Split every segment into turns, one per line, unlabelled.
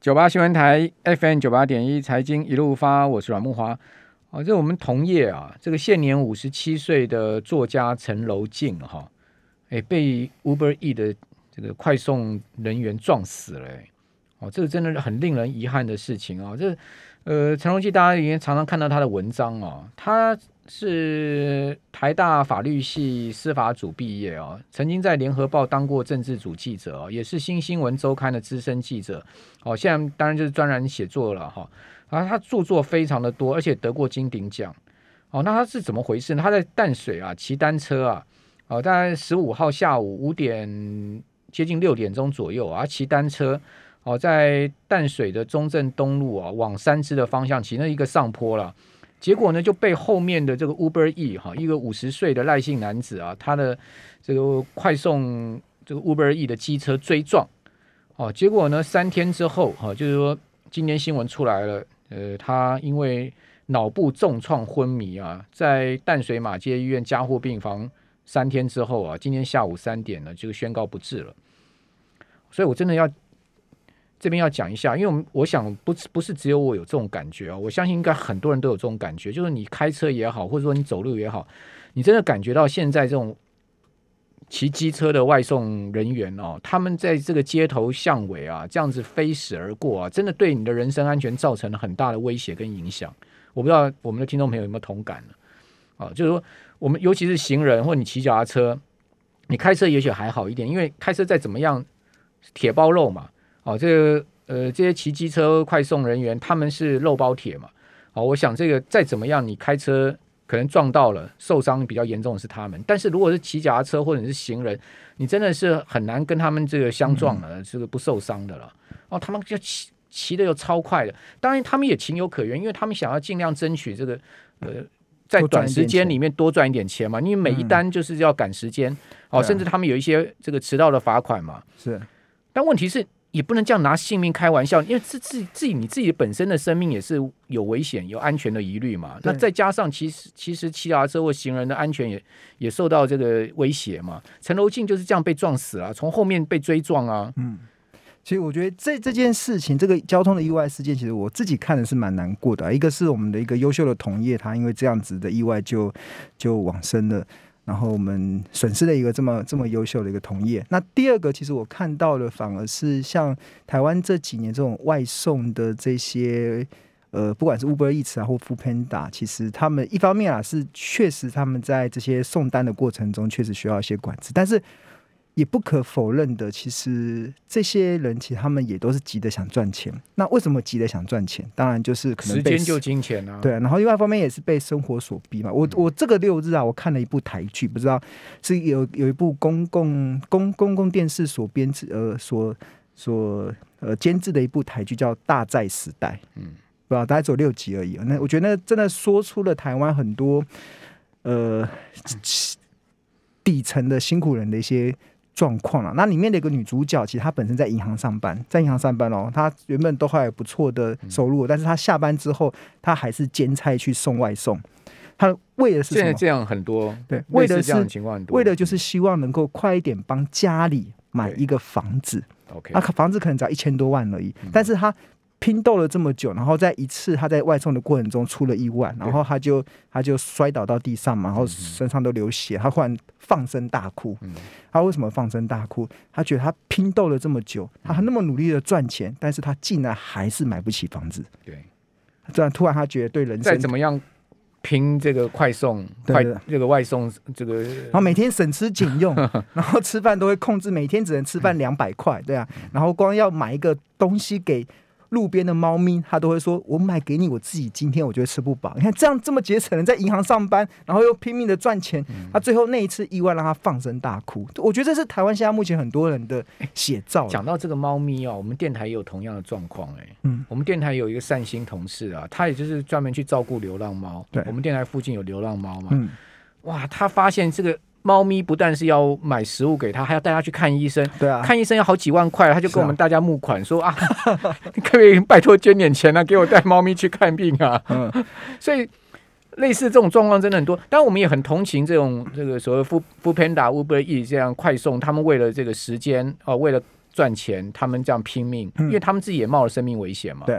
九八新闻台 FM 九八点一财经一路发，我是阮木华。哦，这我们同业啊，这个现年五十七岁的作家陈楼静哈，哎，被 Uber E 的这个快送人员撞死了，哦，这个真的是很令人遗憾的事情啊。这呃，陈楼静大家也常常看到他的文章啊，他。是台大法律系司法组毕业啊，曾经在联合报当过政治组记者哦，也是新新闻周刊的资深记者。哦，现在当然就是专栏写作了哈。啊，他著作非常的多，而且得过金鼎奖。哦，那他是怎么回事呢？他在淡水啊骑单车啊，哦，大概十五号下午五点接近六点钟左右啊，骑单车哦，在淡水的中正东路啊往三芝的方向骑，那一个上坡了。结果呢，就被后面的这个 Uber E 哈，一个五十岁的赖姓男子啊，他的这个快送这个 Uber E 的机车追撞，哦，结果呢，三天之后哈，就是说今天新闻出来了，呃，他因为脑部重创昏迷啊，在淡水马街医院加护病房三天之后啊，今天下午三点呢就宣告不治了，所以我真的要。这边要讲一下，因为我们我想不是不是只有我有这种感觉啊，我相信应该很多人都有这种感觉，就是你开车也好，或者说你走路也好，你真的感觉到现在这种骑机车的外送人员哦，他们在这个街头巷尾啊，这样子飞驶而过啊，真的对你的人身安全造成了很大的威胁跟影响。我不知道我们的听众朋友有没有同感呢？啊，就是说我们尤其是行人或你骑脚踏车，你开车也许还好一点，因为开车再怎么样铁包肉嘛。哦，这个呃，这些骑机车快送人员他们是肉包铁嘛？哦，我想这个再怎么样，你开车可能撞到了，受伤比较严重的是他们。但是如果是骑脚踏车或者是行人，你真的是很难跟他们这个相撞了，这个不受伤的了。哦，他们就骑骑的又超快的，当然他们也情有可原，因为他们想要尽量争取这个呃，在短时间里面多赚一点钱嘛。因为每一单就是要赶时间，哦，甚至他们有一些这个迟到的罚款嘛。是，但问题是。也不能这样拿性命开玩笑，因为自自自己你自己本身的生命也是有危险、有安全的疑虑嘛。那再加上其实其实骑脚踏车或行人的安全也也受到这个威胁嘛。陈楼静就是这样被撞死了，从后面被追撞啊。嗯，其实我觉得这这件事情，这个交通的意外事件，其实我自己看的是蛮难过的。一个是我们的一个优秀的同业，他因为这样子的意外就就往生了。然后我们损失了一个这么这么优秀的一个同业。那第二个，其实我看到的反而是像台湾这几年这种外送的这些，呃，不管是 Uber Eats 啊或 Foodpanda，其实他们一方面啊是确实他们在这些送单的过程中确实需要一些管制，但是。也不可否认的，其实这些人其实他们也都是急的想赚钱。那为什么急的想赚钱？当然就是可能时间就金钱啊。对，然后另外一方面也是被生活所逼嘛。我我这个六日啊，我看了一部台剧，不知道是有有一部公共公公共电视所编制呃所所呃监制的一部台剧叫《大债时代》。嗯，不知道大概只有六集而已。那我觉得那真的说出了台湾很多呃底层的辛苦人的一些。状况了，那里面的一个女主角，其实她本身在银行上班，在银行上班哦，她原本都还有不错的收入，嗯、但是她下班之后，她还是兼差去送外送。她为的是什么？现在这样很多，对，为的是为的就是希望能够快一点帮家里买一个房子。OK，那房子可能只要一千多万而已，嗯、但是她。拼斗了这么久，然后在一次他在外送的过程中出了意外，然后他就他就摔倒到地上嘛，然后身上都流血，他忽然放声大哭。他为什么放声大哭？他觉得他拼斗了这么久，他那么努力的赚钱，但是他竟然还是买不起房子。对，突然突然他觉得对人生再怎么样拼这个快送，快这个外送这个，然后每天省吃俭用，然后吃饭都会控制，每天只能吃饭两百块，对啊，然后光要买一个东西给。路边的猫咪，他都会说：“我买给你，我自己今天我觉得吃不饱。”你看这样这么节省的，在银行上班，然后又拼命的赚钱，他最后那一次意外让他放声大哭。我觉得这是台湾现在目前很多人的写照。讲到这个猫咪哦，我们电台也有同样的状况哎。嗯，我们电台有一个善心同事啊，他也就是专门去照顾流浪猫。对，我们电台附近有流浪猫嘛。嗯，哇，他发现这个。猫咪不但是要买食物给他，还要带他去看医生。对啊，看医生要好几万块，他就跟我们大家募款说啊，你 可不可以拜托捐点钱啊，给我带猫咪去看病啊。嗯，所以类似这种状况真的很多。当然，我们也很同情这种这个所谓 Food Foodpanda、Uber Eats 这样快送，他们为了这个时间啊，为了赚钱，他们这样拼命，
嗯、
因为他们自己也冒了生命危险嘛。
对。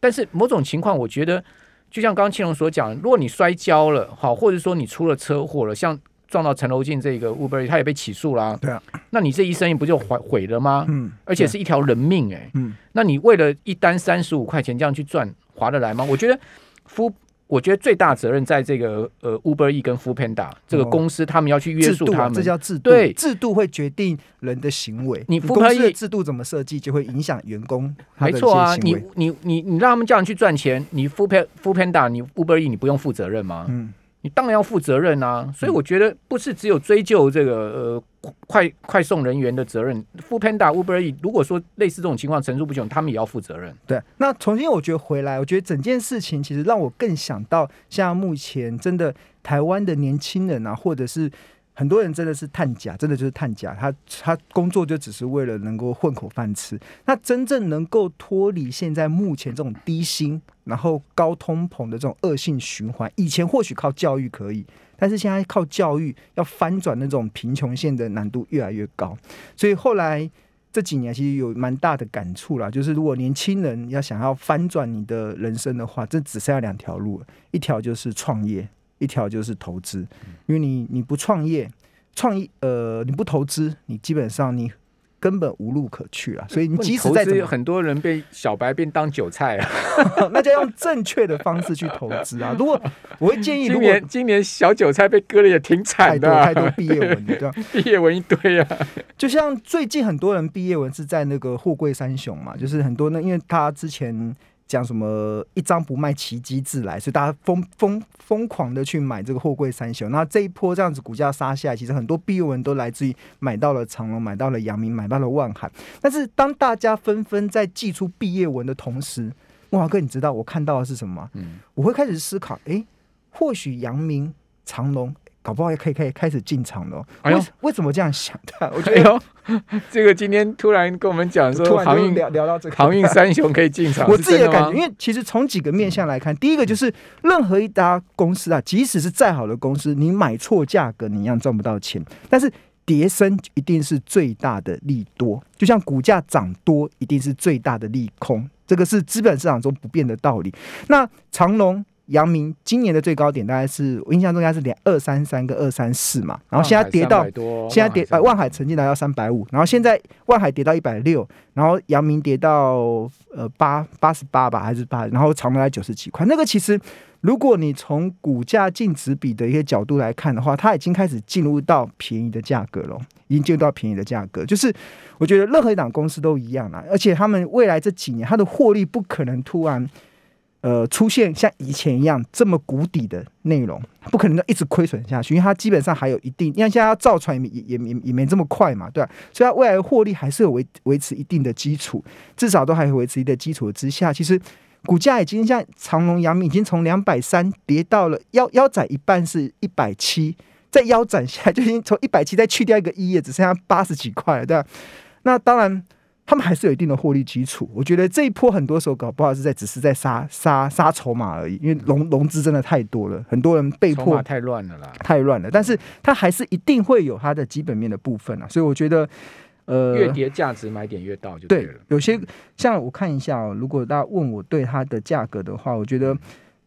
但是某种情况，我觉得就像刚刚庆隆所讲，如果你摔跤了，好，或者说你出了车祸了，像撞到陈楼进这个 Uber，他也被起诉啦。
对啊。那
你这一生意不就毁毁了吗？
嗯。
而且是一条人命哎、欸。嗯。那你为了一单三十五块钱这样去赚，划得来吗？我觉得夫。我觉得最大责任在这个呃 Uber E 跟 Foodpanda 这个公司，他们要去约束他们，
这叫制度。
对，
制度会决定人的行为。
你
公司的制度怎么设计，就会影响员工。
没错啊，你你你你让他们这样去赚钱，你 Foodpanda 你 Uber E 你不用负责任吗？嗯。你当然要负责任啊，所以我觉得不是只有追究这个呃快快送人员的责任，Foodpanda、Uber E，如果说类似这种情况层出不穷，他们也要负责任。
对，那重新我觉得回来，我觉得整件事情其实让我更想到，像目前真的台湾的年轻人啊，或者是。很多人真的是探假，真的就是探假。他他工作就只是为了能够混口饭吃。那真正能够脱离现在目前这种低薪，然后高通膨的这种恶性循环，以前或许靠教育可以，但是现在靠教育要翻转那种贫穷线的难度越来越高。所以后来这几年其实有蛮大的感触啦，就是如果年轻人要想要翻转你的人生的话，这只剩下两条路了，一条就是创业。一条就是投资，因为你你不创业，创业呃你不投资，你基本上你根本无路可去了。所以你即使在
有很多人被小白变当韭菜啊，
那就要用正确的方式去投资啊。如果我会建议，
今年今年小韭菜被割的也挺惨的，
太多太多毕业文，对吧？
毕业文一堆啊。
就像最近很多人毕业文是在那个货柜三雄嘛，就是很多那因为他之前。讲什么一张不卖，奇迹自来，所以大家疯疯疯狂的去买这个货柜三雄。那这一波这样子股价杀下来，其实很多毕业文都来自于买到了长隆，买到了阳明，买到了万海。但是当大家纷纷在寄出毕业文的同时，慕驊哥，你知道我看到的是什么吗？嗯，我会开始思考，哎，或许阳明、长隆。搞不好也可以可以开始进场了。哎呦，为什么这样想的？我觉得，
哎、这个今天突然跟我们讲说，航运
聊聊到这个
航运三雄可以进场。
我自己的感觉，因为其实从几个面向来看，第一个就是任何一家公司啊，即使是再好的公司，你买错价格，你一样赚不到钱。但是跌升一定是最大的利多，就像股价涨多一定是最大的利空，这个是资本市场中不变的道理。那长荣。阳明今年的最高点大概是我印象中应该是两二三三跟二三四嘛，然后现在跌到现在跌呃万海曾经来到三百五，然后现在万海跌到一百六，然后阳明跌到呃八八十八吧还是八，然后长隆来九十几块，那个其实如果你从股价净值比的一些角度来看的话，它已经开始进入到便宜的价格了，已经进入到便宜的价格，就是我觉得任何一档公司都一样啦，而且他们未来这几年它的获利不可能突然。呃，出现像以前一样这么谷底的内容，不可能一直亏损下去，因为它基本上还有一定，因为现在要造船也也也也没这么快嘛，对吧？所以它未来获利还是有维维持一定的基础，至少都还会维持一定的基础之下，其实股价已经像长隆、阳明已经从两百三跌到了腰腰斩一半是一百七，再腰斩下来就已经从一百七再去掉一个一，也只剩下八十几块了，对吧？那当然。他们还是有一定的获利基础，我觉得这一波很多时候搞不好是在只是在杀杀杀筹码而已，因为融融资真的太多了，很多人被迫
太乱了啦，
太乱了。但是它还是一定会有它的基本面的部分啊，所以我觉得，呃，
越跌价值买点越到就对了。
对，有些像我看一下哦，如果大家问我对它的价格的话，我觉得。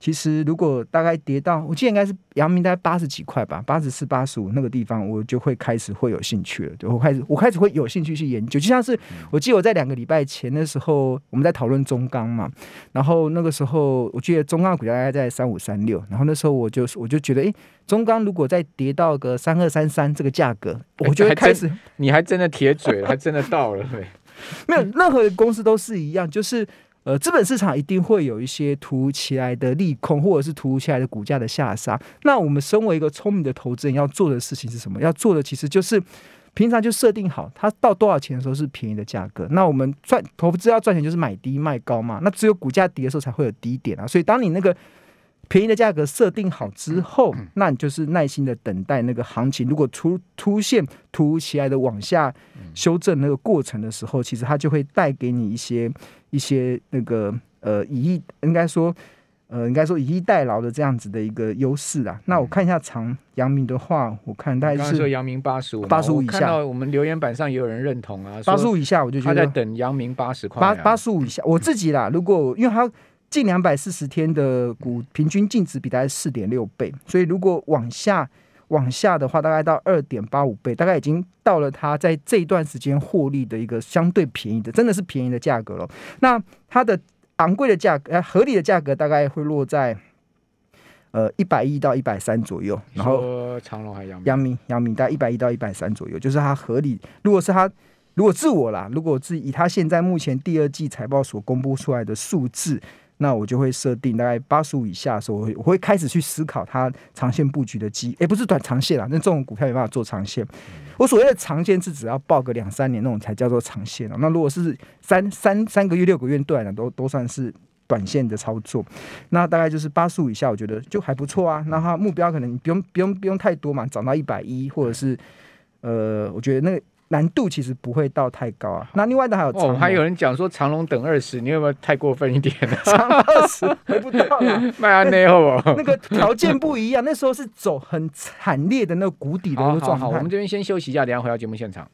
其实，如果大概跌到，我记得应该是阳明大概八十几块吧，八十四、八十五那个地方，我就会开始会有兴趣了。对，我开始，我开始会有兴趣去研究。就像是我记得我在两个礼拜前的时候，我们在讨论中钢嘛，然后那个时候我记得中钢股价大概在三五三六，然后那时候我就我就觉得，哎，中钢如果再跌到个三二三三这个价格，我就会开始，
你还真的铁嘴，还真的到了，对，
没有任何公司都是一样，就是。呃，资本市场一定会有一些突如其来的利空，或者是突如其来的股价的下杀。那我们身为一个聪明的投资人，要做的事情是什么？要做的其实就是平常就设定好，它到多少钱的时候是便宜的价格。那我们赚投资要赚钱，就是买低卖高嘛。那只有股价跌的时候才会有低点啊。所以当你那个便宜的价格设定好之后，那你就是耐心的等待那个行情。如果出出现突如其来的往下修正那个过程的时候，其实它就会带给你一些。一些那个呃，以逸应该说呃，应该说以逸待劳的这样子的一个优势啊。那我看一下长阳明的话，我看大概是
阳明八十五，
八十五以下。看
到我们留言板上也有人认同啊，
八十五以下我就觉得
他在等阳明八十块。
八八十五以下，我自己啦，如果因为它近两百四十天的股平均净值比大概四点六倍，所以如果往下往下的话，大概到二点八五倍，大概已经到了它在这一段时间获利的一个相对便宜的，真的是便宜的价格了。那它的。昂贵的价格，合理的价格大概会落在呃一百一到一百三左右。然后
长隆还阳
阳明阳明大概一百一到一百三左右，就是它合理。如果是它，如果自我啦，如果是以它现在目前第二季财报所公布出来的数字。那我就会设定大概八十五以下的时候，我会我会开始去思考它长线布局的机，哎，不是短长线啦，那这种股票没办法做长线。我所谓的长线是只要抱个两三年那种才叫做长线哦。那如果是三三三个月、六个月段的，都都算是短线的操作。那大概就是八十五以下，我觉得就还不错啊。那它目标可能不用不用不用太多嘛，涨到一百一，或者是呃，我觉得那个。难度其实不会到太高啊。那另外的还有
哦，还有人讲说长龙等二十，你有没有太过分一点了？
长二十回不到了，
卖安内后
那个条件不一样，那时候是走很惨烈的那个谷底的那个状态。
好，好，我们这边先休息一下，等下回到节目现场。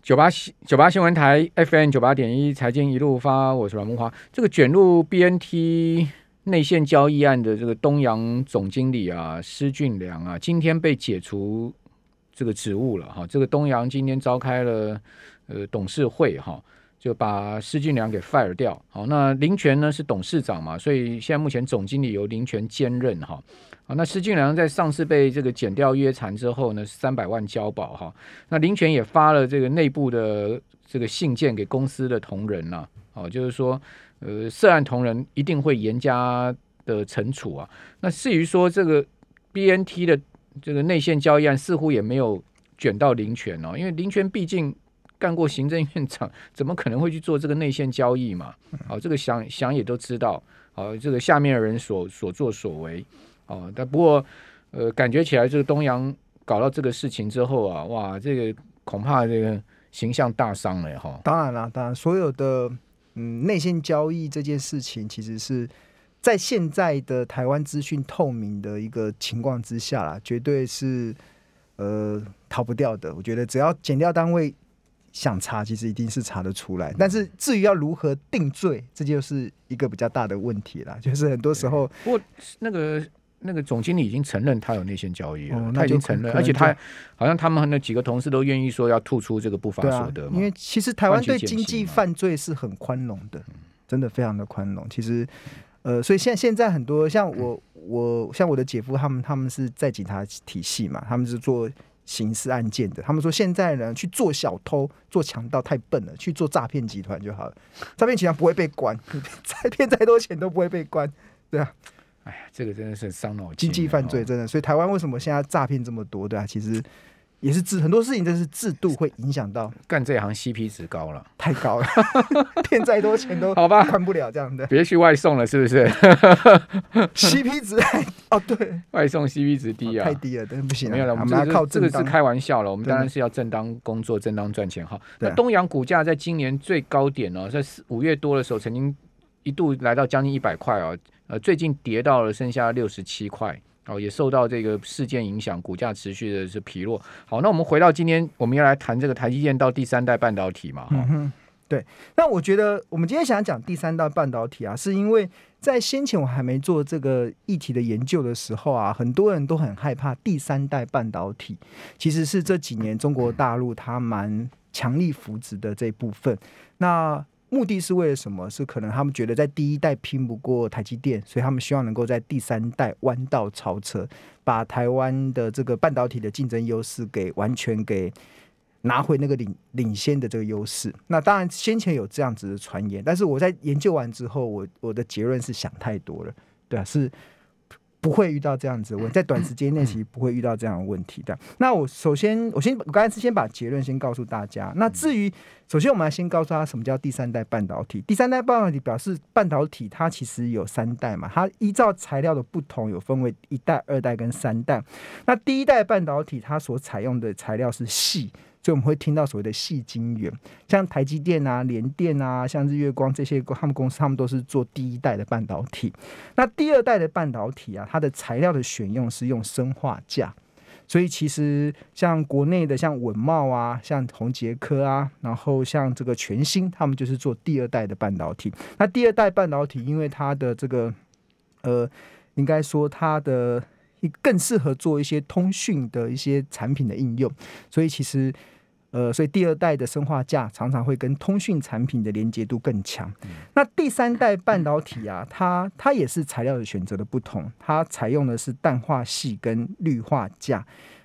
九八九八新闻台 FM 九八点一财经一路发，我是阮慕驊。这个卷入 BNT 内线交易案的这个东阳总经理啊，施俊良啊，今天被解除。这个职务了哈，这个东阳今天召开了呃董事会哈，就把施俊良给 fire 掉。好，那林权呢是董事长嘛，所以现在目前总经理由林权兼任哈。啊，那施俊良在上次被这个减掉约谈之后呢，三百万交保哈。那林权也发了这个内部的这个信件给公司的同仁呐，哦，就是说呃涉案同仁一定会严加的惩处啊。那至于说这个 BNT 的。这个内线交易案似乎也没有卷到林权哦，因为林权毕竟干过行政院长，怎么可能会去做这个内线交易嘛？好，这个想想也都知道，好，这个下面的人所所作所为，哦，但不过呃，感觉起来这个东阳搞到这个事情之后啊，哇，这个恐怕这个形象大伤了哈。
当然了，当然所有的嗯内线交易这件事情其实是。在现在的台湾资讯透明的一个情况之下啦，绝对是呃逃不掉的。我觉得只要检调单位想查，其实一定是查得出来。但是至于要如何定罪，这就是一个比较大的问题啦。就是很多时候，
不过那个那个总经理已经承认他有内线交易了，哦、他已经承认，而且他好像他们那几个同事都愿意说要吐出这个不法所得嘛。
因为其实台湾对经济犯罪是很宽容的，真的非常的宽容。其实。呃，所以现现在很多像我我像我的姐夫他们他们是在警察体系嘛，他们是做刑事案件的。他们说现在呢去做小偷做强盗太笨了，去做诈骗集团就好了。诈骗集团不会被关，再骗再多钱都不会被关，对啊。
哎呀，这个真的是伤脑筋。
经济犯罪真的，所以台湾为什么现在诈骗这么多？对啊，其实。也是制很多事情，都是制度会影响到
干这行 CP 值高了，
太高了，骗再多钱都
好吧，
关不了这样的。
别去外送了，是不是
？CP 值哦，对，
外送 CP 值低啊，
太低了，真的不行。
没有了，我们要靠这个是开玩笑了，我们当然是要正当工作、正当赚钱哈。那东阳股价在今年最高点呢，在五月多的时候，曾经一度来到将近一百块哦，呃，最近跌到了剩下六十七块。哦，也受到这个事件影响，股价持续的是疲弱。好，那我们回到今天，我们要来谈这个台积电到第三代半导体嘛？
嗯，对。那我觉得我们今天想讲第三代半导体啊，是因为在先前我还没做这个议题的研究的时候啊，很多人都很害怕第三代半导体，其实是这几年中国大陆它蛮强力扶植的这部分。那目的是为了什么？是可能他们觉得在第一代拼不过台积电，所以他们希望能够在第三代弯道超车，把台湾的这个半导体的竞争优势给完全给拿回那个领领先的这个优势。那当然先前有这样子的传言，但是我在研究完之后，我我的结论是想太多了，对啊，是。不会遇到这样子的问题，在短时间内其实不会遇到这样的问题的。那我首先，我先我刚才是先把结论先告诉大家。那至于，首先我们要先告诉他什么叫第三代半导体。第三代半导体表示半导体它其实有三代嘛，它依照材料的不同有分为一代、二代跟三代。那第一代半导体它所采用的材料是矽，所以我们会听到所谓的细晶圆，像台积电啊、联电啊、像日月光这些他们公司，他们都是做第一代的半导体。那第二代的半导体啊，它的材料的选用是用砷化镓。所以其实像国内的像稳茂啊，像宏杰科啊，然后像这个全新，他们就是做第二代的半导体。那第二代半导体，因为它的这个呃，应该说它的更适合做一些通讯的一些产品的应用，所以其实呃，所以第二代的生化架常常会跟通讯产品的连接度更强。那第三代半导体啊，它它也是材料的选择的不同，它采用的是氮化系跟氯化镓。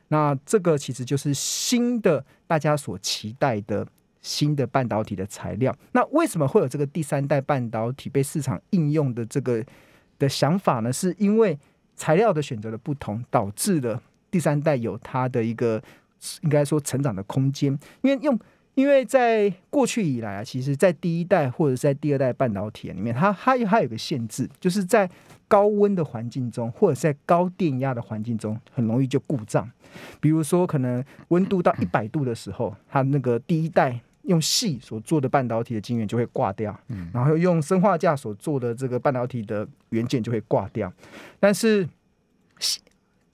那这个其实就是新的大家所期待的新的半导体的材料。那为什么会有这个第三代半导体被市场应用的这个的想法呢？是因为材料的选择的不同，导致了第三代有它的一个应该说成长的空间。因为用因为在过去以来啊，其实在第一代或者在第二代半导体里面，它它它有个限制，就是在高温的环境中，或者在高电压的环境中，很容易就故障。比如说，可能温度到一百度的时候，它那个第一代用细所做的半导体的晶圆就会挂掉，嗯，然后用生化架所做的这个半导体的元件就会挂掉。但是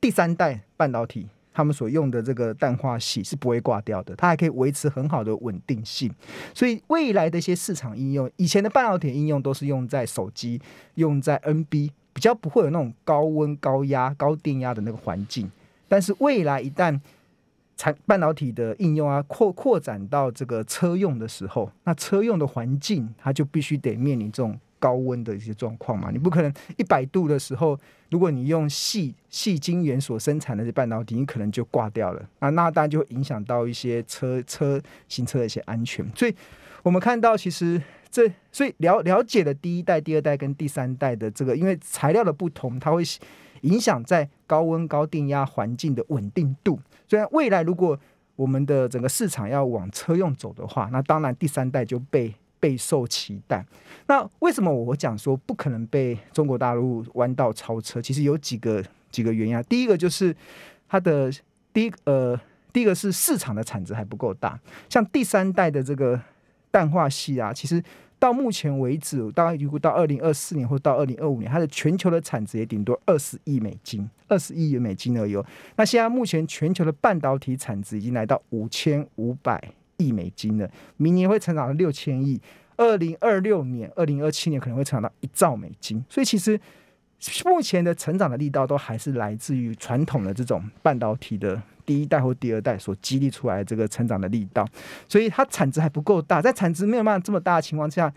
第三代半导体，他们所用的这个氮化系是不会挂掉的，它还可以维持很好的稳定性。所以未来的一些市场应用，以前的半导体应用都是用在手机，用在 NB。比较不会有那种高温、高压、高电压的那个环境，但是未来一旦产半导体的应用啊扩扩展到这个车用的时候，那车用的环境它就必须得面临这种高温的一些状况嘛。你不可能一百度的时候，如果你用细细晶圆所生产的这半导体，你可能就挂掉了啊，那当然就会影响到一些车车行车的一些安全。所以我们看到其实。这所以了了解了第一代、第二代跟第三代的这个，因为材料的不同，它会影响在高温高电压环境的稳定度。所以未来如果我们的整个市场要往车用走的话，那当然第三代就被备受期待。那为什么我讲说不可能被中国大陆弯道超车？其实有几个几个原因啊。第一个就是它的第一呃，第一个是市场的产值还不够大，像第三代的这个氮化系啊，其实。到目前为止，大概预估到二零二四年或到二零二五年，它的全球的产值也顶多二十亿美金，二十亿元美金而已。那现在目前全球的半导体产值已经来到五千五百亿美金了，明年会成长到六千亿，二零二六年、二零二七年可能会成长到一兆美金。所以其实目前的成长的力道都还是来自于传统的这种半导体的。第一代或第二代所激励出来这个成长的力道，所以它产值还不够大，在产值没有办法这么大的情况下，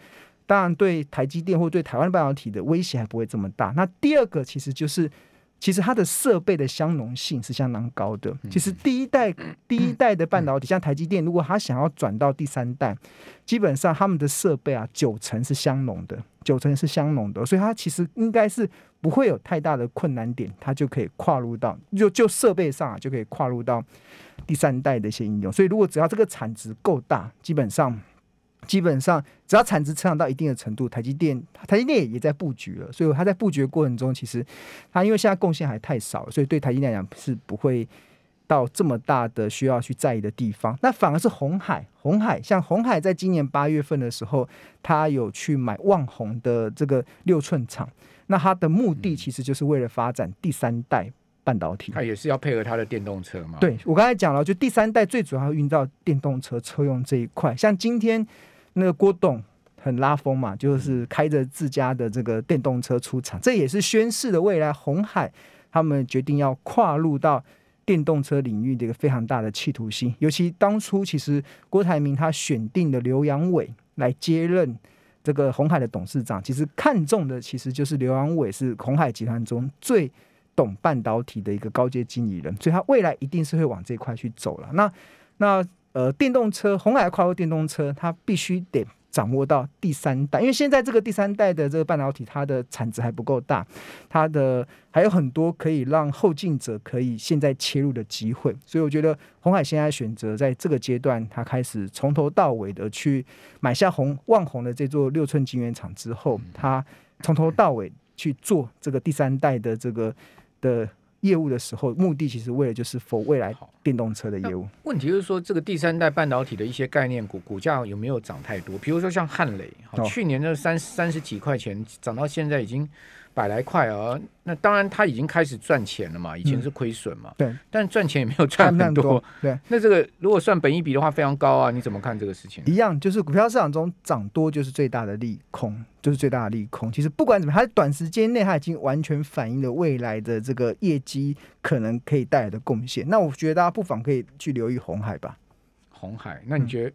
当然对台积电或对台湾半导体的威胁还不会这么大。那第二个其实就是。其实它的设备的相容性是相当高的。其实第一代第一代的半导体，像台积电，如果它想要转到第三代，基本上他们的设备啊，九成是相容的，九成是相容的，所以它其实应该是不会有太大的困难点，它就可以跨入到就就设备上啊，就可以跨入到第三代的一些应用。所以如果只要这个产值够大，基本上。基本上，只要产值成长到一定的程度，台积电台积电也在布局了。所以它在布局的过程中，其实它因为现在贡献还太少，所以对台积电来讲是不会到这么大的需要去在意的地方。那反而是红海，红海像红海在今年八月份的时候，它有去买旺宏的这个六寸厂。那它的目的其实就是为了发展第三代半导体。它
也是要配合它的电动车嘛？
对，我刚才讲了，就第三代最主要运到电动车车用这一块，像今天。那个郭董很拉风嘛，就是开着自家的这个电动车出场，这也是宣示了未来红海他们决定要跨入到电动车领域的一个非常大的企图心。尤其当初其实郭台铭他选定的刘扬伟来接任这个红海的董事长，其实看中的其实就是刘扬伟是红海集团中最懂半导体的一个高阶经理人，所以他未来一定是会往这块去走了。那那。呃，电动车，红海跨入电动车，它必须得掌握到第三代，因为现在这个第三代的这个半导体，它的产值还不够大，它的还有很多可以让后进者可以现在切入的机会，所以我觉得红海现在选择在这个阶段，它开始从头到尾的去买下红万红的这座六寸晶圆厂之后，它从头到尾去做这个第三代的这个的。业务的时候，目的其实为了就是 for 未来电动车的业务。
问题就是说，这个第三代半导体的一些概念股股价有没有涨太多？比如说像汉磊，好，去年的三三十几块钱涨到现在已经。百来块啊，那当然他已经开始赚钱了嘛，以前是亏损嘛，
嗯、对，
但赚钱也没有赚很多，
多，对。
那这个如果算本益比的话，非常高啊，你怎么看这个事情？
一样，就是股票市场中涨多就是最大的利空，就是最大的利空。其实不管怎么样，它短时间内它已经完全反映了未来的这个业绩可能可以带来的贡献。那我觉得大家不妨可以去留意红海吧。
红海，那你觉得